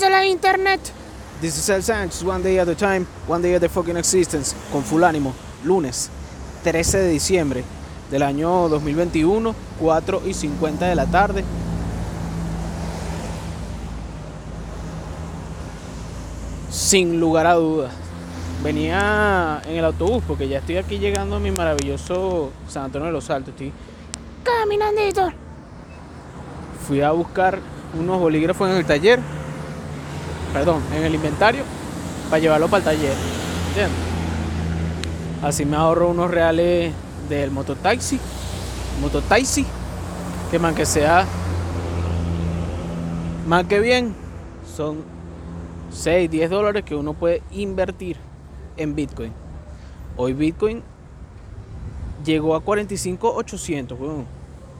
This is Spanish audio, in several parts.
de la internet. This is El Sánchez, one day at a time, one day at the fucking existence, con full ánimo, lunes 13 de diciembre del año 2021, 4 y 50 de la tarde. Sin lugar a dudas. Venía en el autobús porque ya estoy aquí llegando a mi maravilloso San Antonio de los Altos. Estoy Caminandito. fui a buscar unos bolígrafos en el taller, perdón, en el inventario, para llevarlo para el taller. Así me ahorro unos reales del mototaxi, mototaxi, que man que sea, más que bien, son 6, 10 dólares que uno puede invertir en Bitcoin. Hoy Bitcoin llegó a 45,800, weón.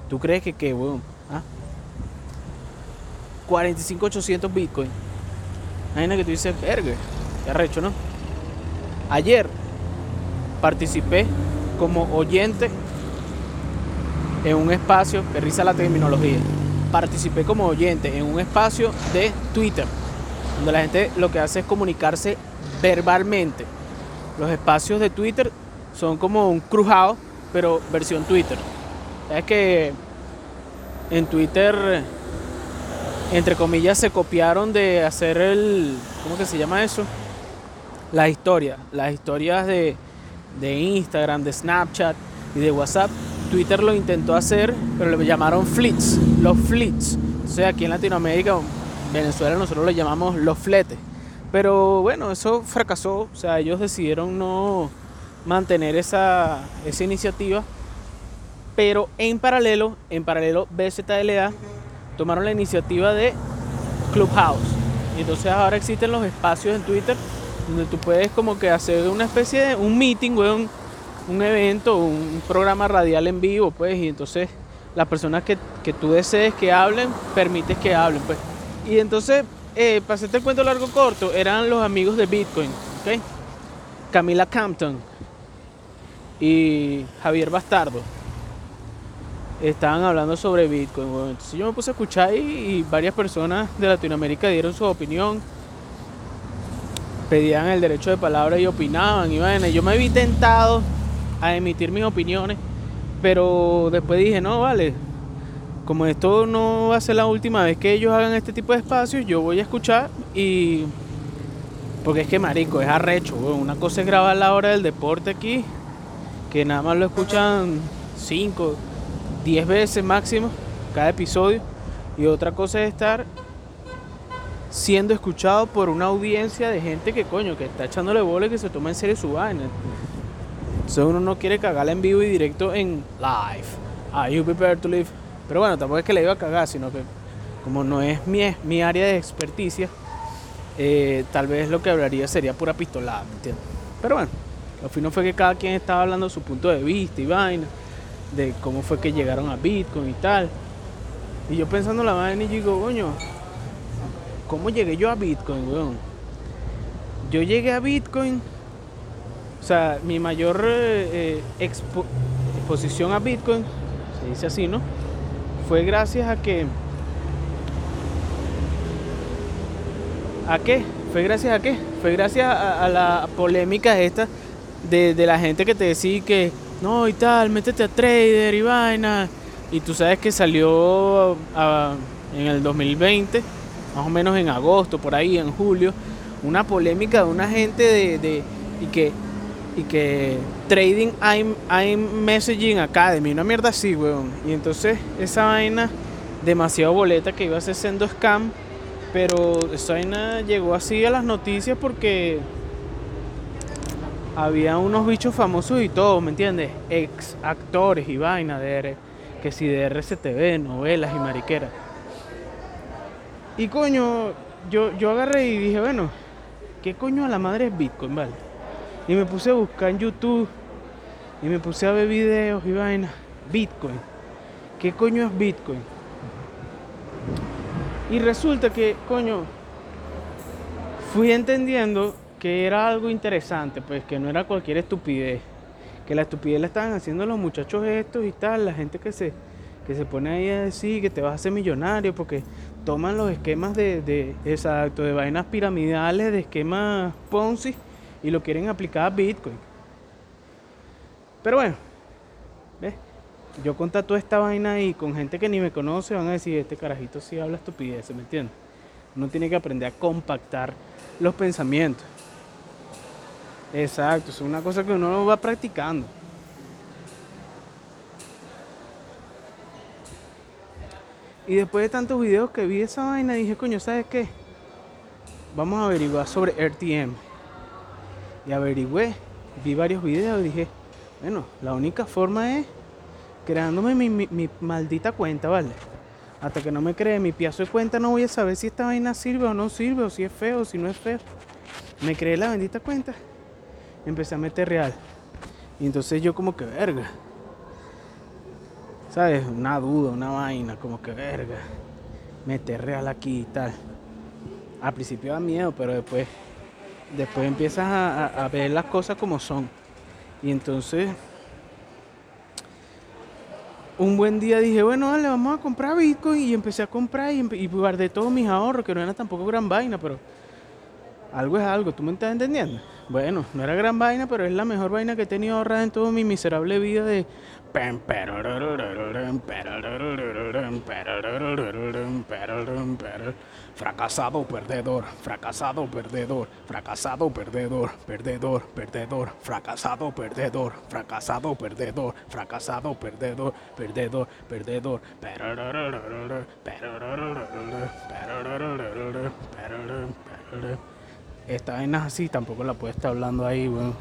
¿Tú crees que qué, weón? ¿Ah? 45,800 Bitcoin. Imagina que tú dices, verga, qué arrecho, ¿no? Ayer participé como oyente en un espacio, que risa la terminología, participé como oyente en un espacio de Twitter, donde la gente lo que hace es comunicarse verbalmente. Los espacios de Twitter son como un crujado, pero versión Twitter. Es que en Twitter, entre comillas, se copiaron de hacer el, ¿cómo que se llama eso? Las historias, las historias de, de Instagram, de Snapchat y de WhatsApp. Twitter lo intentó hacer, pero le llamaron flits, los flits. O sea, aquí en Latinoamérica, Venezuela, nosotros le llamamos los fletes. Pero bueno, eso fracasó. O sea, ellos decidieron no mantener esa, esa iniciativa. Pero en paralelo, en paralelo, BZLA tomaron la iniciativa de Clubhouse. Y entonces ahora existen los espacios en Twitter donde tú puedes como que hacer una especie de un meeting, weón, un evento, un programa radial en vivo, pues, y entonces las personas que, que tú desees que hablen, permites que hablen, pues. Y entonces, eh, para hacerte el cuento largo corto, eran los amigos de Bitcoin, ¿ok? Camila Campton y Javier Bastardo estaban hablando sobre Bitcoin. Entonces yo me puse a escuchar y, varias personas de Latinoamérica dieron su opinión pedían el derecho de palabra y opinaban y bueno, yo me vi tentado a emitir mis opiniones, pero después dije, no, vale, como esto no va a ser la última vez que ellos hagan este tipo de espacios, yo voy a escuchar y... Porque es que, marico, es arrecho. Una cosa es grabar la hora del deporte aquí, que nada más lo escuchan 5, 10 veces máximo cada episodio. Y otra cosa es estar siendo escuchado por una audiencia de gente que coño, que está echándole bola y que se toma en serio su vaina. Entonces uno no quiere cagarla en vivo y directo en live. Are you prepared to live? Pero bueno, tampoco es que le iba a cagar, sino que como no es mi, mi área de experticia, eh, tal vez lo que hablaría sería pura pistolada, ¿me entiendes? Pero bueno, lo fino fue que cada quien estaba hablando su punto de vista y vaina, de cómo fue que llegaron a Bitcoin y tal. Y yo pensando la vaina y digo, coño, ¿cómo llegué yo a Bitcoin, weón? Yo llegué a Bitcoin, o sea, mi mayor eh, eh, expo- exposición a Bitcoin, se dice así, ¿no? Fue gracias a que... ¿A qué? ¿Fue gracias a qué? Fue gracias a, la polémica esta de la gente que te decía que no y tal, métete a trader y vaina. Y tú sabes que salió ah, en el 2020 más o menos en agosto, por ahí, en julio, una polémica de una gente de, y que y que Trading I'm, I'm Messaging Academy, una mierda así, weón. Y entonces esa vaina demasiado boleta que iba a ser siendo scam, pero esa vaina llegó así a las noticias porque había unos bichos famosos y todo, ¿me entiendes? Ex actores y vaina de R- que si de RCTV, novelas y mariqueras. Y coño, yo, yo agarré y dije, bueno, ¿qué coño a la madre es Bitcoin, vale? Y me puse a buscar en YouTube y me puse a ver videos y vaina. Bitcoin. ¿Qué coño es Bitcoin? Y resulta que, coño, fui entendiendo que era algo interesante, pues que no era cualquier estupidez. Que la estupidez la estaban haciendo los muchachos estos y tal, la gente que se, que se pone ahí a decir que te vas a hacer millonario porque toman los esquemas de, de, exacto, de vainas piramidales, de esquemas Ponzi y lo quieren aplicar a Bitcoin. Pero bueno, ¿ves? Yo contar toda esta vaina ahí con gente que ni me conoce, van a decir, este carajito sí habla estupidez, ¿me entiendes? Uno tiene que aprender a compactar los pensamientos. Exacto, es una cosa que uno va practicando. Y después de tantos videos que vi esa vaina, dije, coño, ¿sabes qué? Vamos a averiguar sobre RTM. Y averigüé, vi varios videos y dije, bueno, la única forma es creándome mi, mi- mi maldita cuenta, ¿vale? Hasta que no me cree mi piazo de cuenta no voy a saber si esta vaina sirve o no sirve, o si es feo o si no es feo. Me creé la bendita cuenta. Empecé a meter real. Y entonces yo como que verga. ¿Sabes? Una duda, una vaina, como que verga. Meter real aquí y tal. Al principio da miedo, pero después, después empiezas a, ver las cosas como son. Y entonces, un buen día dije, bueno, vale, vamos a comprar Bitcoin. Y empecé a comprar y, y guardé todos mis ahorros, que no era tampoco gran vaina, pero algo es algo, ¿tú me estás entendiendo? Bueno, no era gran vaina, pero es la mejor vaina que he tenido ahorrada en toda mi miserable vida de... Fracasado, perdedor, fracasado, perdedor, fracasado, perdedor, perdedor, perdedor, fracasado, perdedor, fracasado, perdedor, fracasado, perdedor, perdedor, perdedor, esta vaina así, tampoco la puedes estar hablando ahí, weón.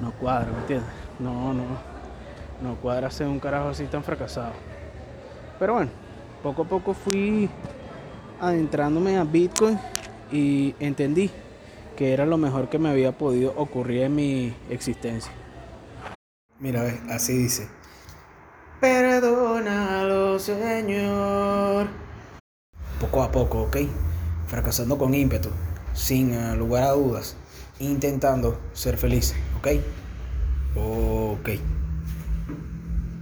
No cuadra, ¿me entiendes? No, no. No cuadra ser un carajo así tan fracasado. Pero bueno, poco a poco fui adentrándome a Bitcoin y entendí que era lo mejor que me había podido ocurrir en mi existencia. Mira, así dice. Perdónalo, Señor. Poco a poco, ¿ok? Fracasando con ímpetu, sin eh, lugar a dudas, intentando ser feliz, ¿ok? Ok.